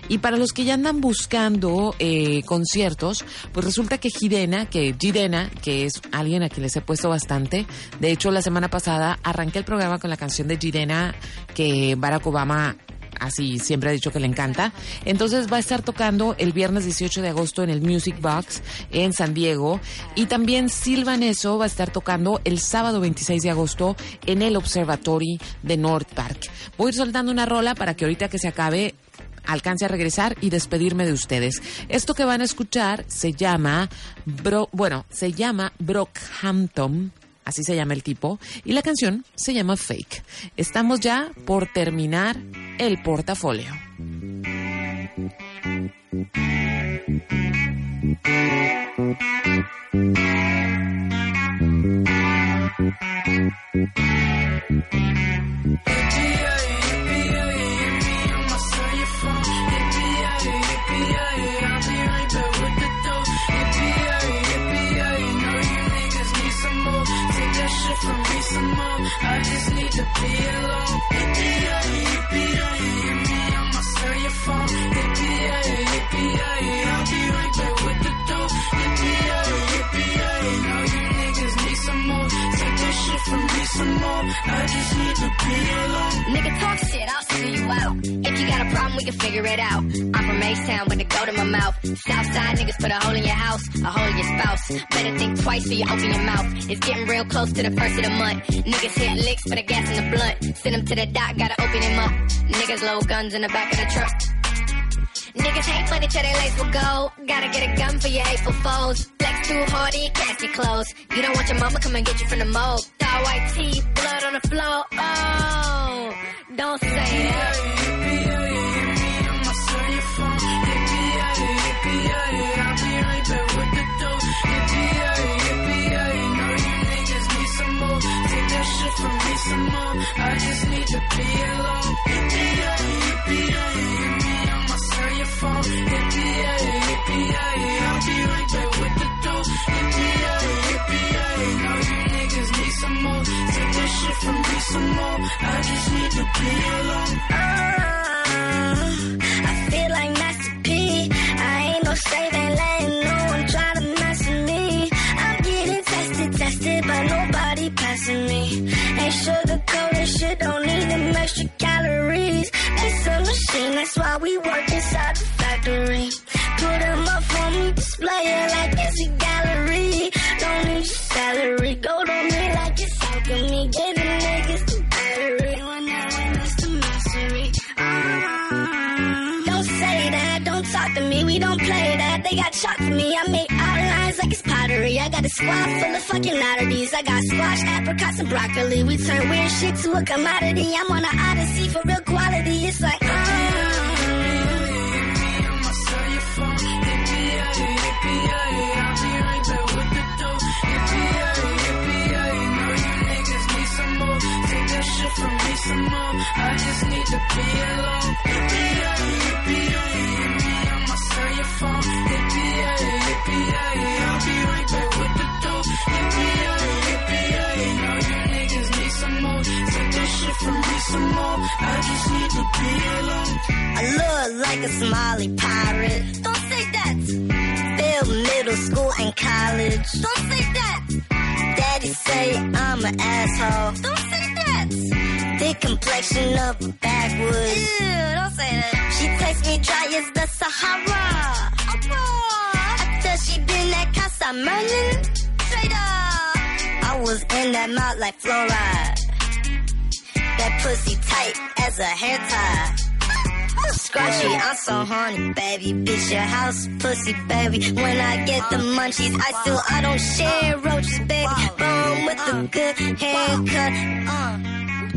[SPEAKER 20] Y para los que ya andan buscando eh, conciertos, pues resulta que Girena, que Girena, que es alguien a quien les he puesto bastante, de hecho la semana pasada arranqué el programa con la canción de Girena que Barack Obama así siempre ha dicho que le encanta. Entonces va a estar tocando el viernes 18 de agosto en el Music Box en San Diego y también Silvaneso va a estar tocando el sábado 26 de agosto en el Observatory de North Park. Voy a ir soltando una rola para que ahorita que se acabe alcance a regresar y despedirme de ustedes. Esto que van a escuchar se llama Bro, bueno, se llama Brockhampton así se llama el tipo, y la canción se llama Fake. Estamos ya por terminar el portafolio.
[SPEAKER 27] Nigga talk shit, I'll see you out. If you got a problem, we can figure it out. I'm from H-Town with the goat in my mouth. Southside niggas put a hole in your house, a hole in your spouse. Better think twice before you open your mouth. It's getting real close to the first of the month. Niggas hit licks for the gas in the blunt. Send them to the dock, gotta open him up. Niggas load guns in the back of the truck. Niggas hate money, try they lace with gold. Gotta get a gun for your hateful foes. Flex too hard, you cast your clothes. You don't want your mama come and get you from the mold. Tall white teeth, blood on the floor. Oh, don't say that.
[SPEAKER 28] I'ma sell your phone. Yippee-yi, yippee-yi, I'll be right back with the dough. Yippee-yi, yippee-yi, know you niggas need some more. I just need to be alone. Phone. Yippee-yay, I'll be right back with the dough. Yippee-yay, know you niggas need some more. Take that shit from me some more. I just need to be alone.
[SPEAKER 27] I that's why we work inside the factory. Put 'em up on me, display it like it's a gallery. Don't need your salary, go to me like it's alchemy. Get the niggas the battery. When I win, it's the mastery. Don't say that, don't talk to me, we don't play that. They got shot for me, I make outlines like it's pottery. I got a squad full of fucking oddities. I got squash, apricots, and broccoli. We turn weird shit to a commodity. I'm on an odyssey for real quality. It's like, uh,
[SPEAKER 28] Take from me some more. I just need to be alone. I'ma sell your phone. I'll be right back with the dough. You niggas need some more. Take shit from me some more. I just need to be alone.
[SPEAKER 27] I look like a Somali pirate. Don't say that. Failed middle school and college. Don't say that. Daddy say I'm an asshole. Don't say that. Thick complexion of a backwoods. Ew, don't say that. She takes me dry as the Sahara. After she been at Casa Merlin. Straight up. I was in that mouth like fluoride. That pussy tight as a hair tie. Scratchy, I'm so horny, baby. Bitch, your house, pussy, baby. When I get the munchies, I still, I don't share roaches, baby. Bum with a good haircut. Uh.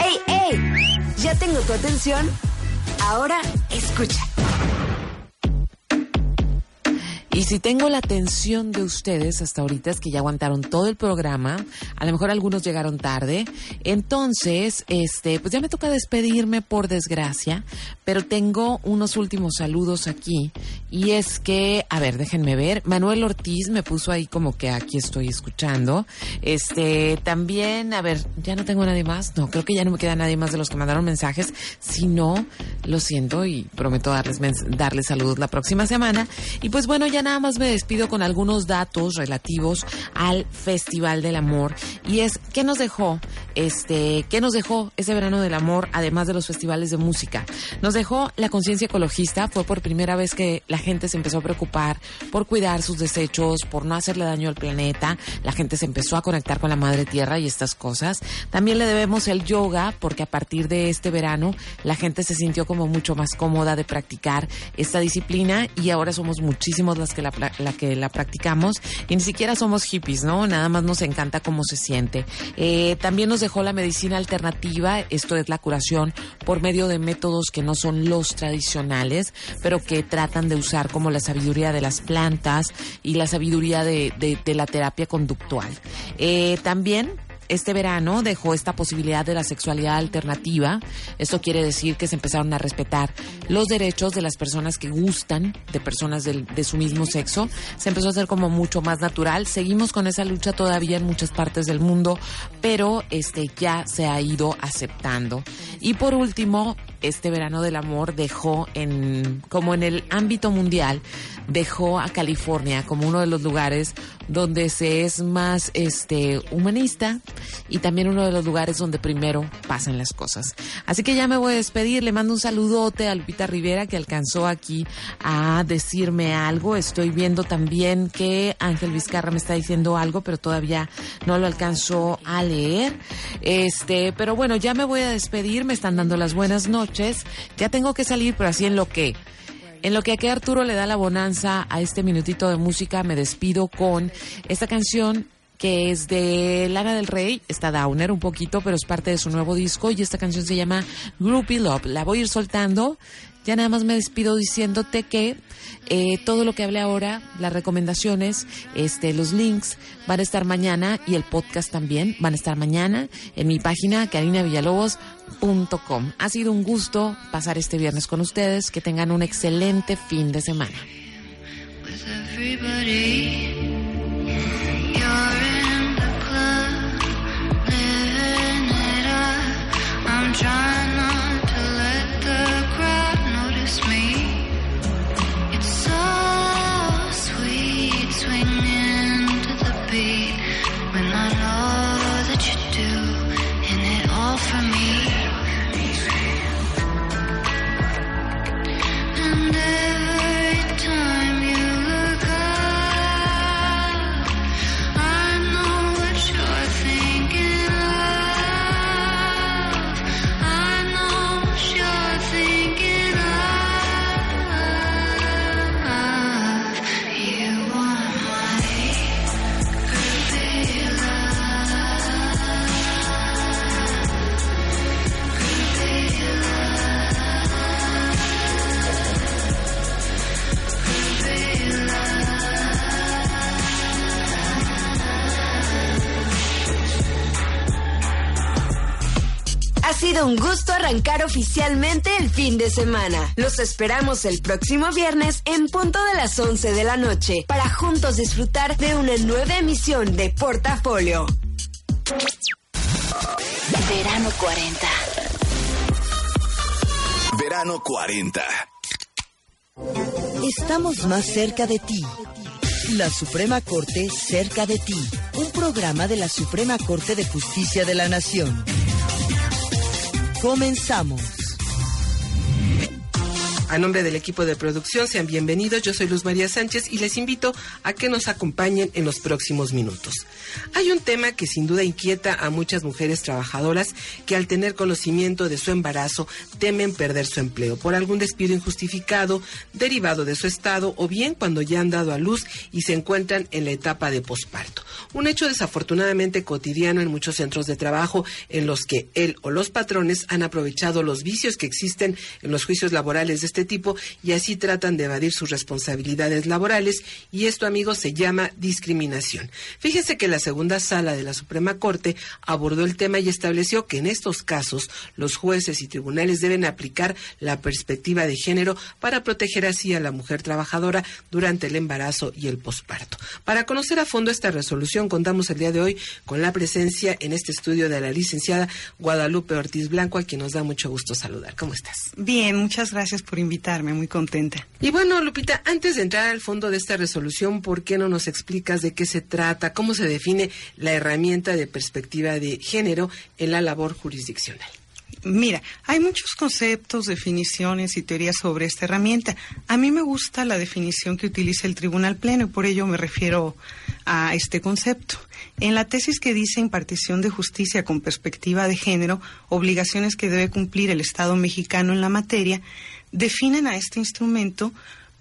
[SPEAKER 21] ¡Ey, ey! Ya tengo tu atención. Ahora escucha.
[SPEAKER 20] Y si tengo la atención de ustedes hasta ahorita, es que ya aguantaron todo el programa, a lo mejor algunos llegaron tarde, entonces, este, pues ya me toca despedirme por desgracia, pero tengo unos últimos saludos aquí, y es que, a ver, déjenme ver, Manuel Ortiz me puso ahí como que aquí estoy escuchando, este, también, a ver, ya no tengo nadie más, no, creo que ya no me queda nadie más de los que mandaron mensajes, si no, lo siento y prometo darles, darles saludos la próxima semana, y pues bueno, ya nada más me despido con algunos datos relativos al Festival del Amor. Y es, ¿qué nos dejó? Este, ¿qué nos dejó ese verano del amor, además de los festivales de música? Nos dejó la conciencia ecologista. Fue por primera vez que la gente se empezó a preocupar por cuidar sus desechos, por no hacerle daño al planeta. La gente se empezó a conectar con la madre tierra y estas cosas. También le debemos el yoga, porque a partir de este verano la gente se sintió como mucho más cómoda de practicar esta disciplina y ahora somos muchísimos las la, que la practicamos y ni siquiera somos hippies, ¿no? Nada más nos encanta cómo se siente. Eh, también nos dejó la medicina alternativa, esto es la curación por medio de métodos que no son los tradicionales, pero que tratan de usar como la sabiduría de las plantas y la sabiduría de la terapia conductual. Eh, también este verano dejó esta posibilidad de la sexualidad alternativa. Esto quiere decir que se empezaron a respetar los derechos de las personas que gustan de personas de su mismo sexo. Se empezó a hacer como mucho más natural. Seguimos con esa lucha todavía en muchas partes del mundo, pero este ya se ha ido aceptando. Y por último, este verano del amor dejó en, como en el ámbito mundial, dejó a California como uno de los lugares donde se es más este humanista y también uno de los lugares donde primero pasan las cosas. Así que ya me voy a despedir, le mando un saludote a Lupita Rivera que alcanzó aquí a decirme algo. Estoy viendo también que Ángel Vizcarra me está diciendo algo, pero todavía no lo alcanzó a leer. Este, pero bueno, ya me voy a despedir, me están dando las buenas noches. Ya tengo que salir, pero así en lo que en lo que aquí Arturo le da la bonanza a este minutito de música, me despido con esta canción que es de Lana del Rey, está Downer un poquito, pero es parte de su nuevo disco y esta canción se llama Groupie Love. La voy a ir soltando. Ya nada más me despido diciéndote que eh, todo lo que hablé ahora, las recomendaciones, este, los links van a estar mañana y el podcast también van a estar mañana en mi página carinavillalobos.com. Ha sido un gusto pasar este viernes con ustedes. Que tengan un excelente fin de semana.
[SPEAKER 21] Oficialmente el fin de semana. Los esperamos el próximo viernes en punto de las 11 de la noche para juntos disfrutar de una nueva emisión de Portafolio.
[SPEAKER 3] Verano 40.
[SPEAKER 2] Verano 40.
[SPEAKER 29] Estamos más cerca de ti. La Suprema Corte cerca de ti. Un programa de la Suprema Corte de Justicia de la Nación. Comenzamos.
[SPEAKER 30] A nombre del equipo de producción, sean bienvenidos. Yo soy Luz María Sánchez y les invito a que nos acompañen en los próximos minutos. Hay un tema que sin duda inquieta a muchas mujeres trabajadoras que al tener conocimiento de su embarazo temen perder su empleo por algún despido injustificado derivado de su estado o bien cuando ya han dado a luz y se encuentran en la etapa de posparto. Un hecho desafortunadamente cotidiano en muchos centros de trabajo en los que él o los patrones han aprovechado los vicios que existen en los juicios laborales de este tipo y así tratan de evadir sus responsabilidades laborales y esto, amigos, se llama discriminación. Fíjense que la segunda sala de la Suprema Corte abordó el tema y estableció que en estos casos los jueces y tribunales deben aplicar la perspectiva de género para proteger así a la mujer trabajadora durante el embarazo y el posparto. Para conocer a fondo esta resolución, contamos el día de hoy con la presencia en este estudio de la licenciada Guadalupe Ortiz Blanco, a quien nos da mucho gusto saludar. ¿Cómo estás?
[SPEAKER 31] Bien, muchas gracias por invitarme, muy contenta.
[SPEAKER 30] Y bueno, Lupita, antes de entrar al fondo de esta resolución, ¿por qué no nos explicas de qué se trata, cómo se define la herramienta de perspectiva de género en la labor jurisdiccional?
[SPEAKER 31] Mira, hay muchos conceptos, definiciones y teorías sobre esta herramienta. A mí me gusta la definición que utiliza el Tribunal Pleno y por ello me refiero a este concepto. En la tesis que dice impartición de justicia con perspectiva de género, obligaciones que debe cumplir el Estado mexicano en la materia, definen a este instrumento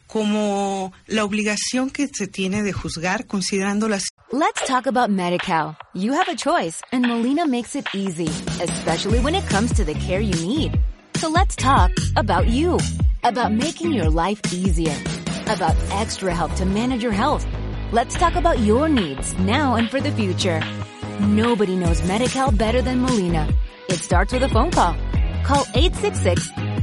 [SPEAKER 31] como la obligación que se tiene de juzgar considerando las
[SPEAKER 4] Let's talk about MediCal. You have a choice and Molina makes it easy, especially when it comes to the care you need. So let's talk about you, about making your life easier, about extra help to manage your health. Let's talk about your needs now and for the future. Nobody knows MediCal better than Molina. It starts with a phone call. Call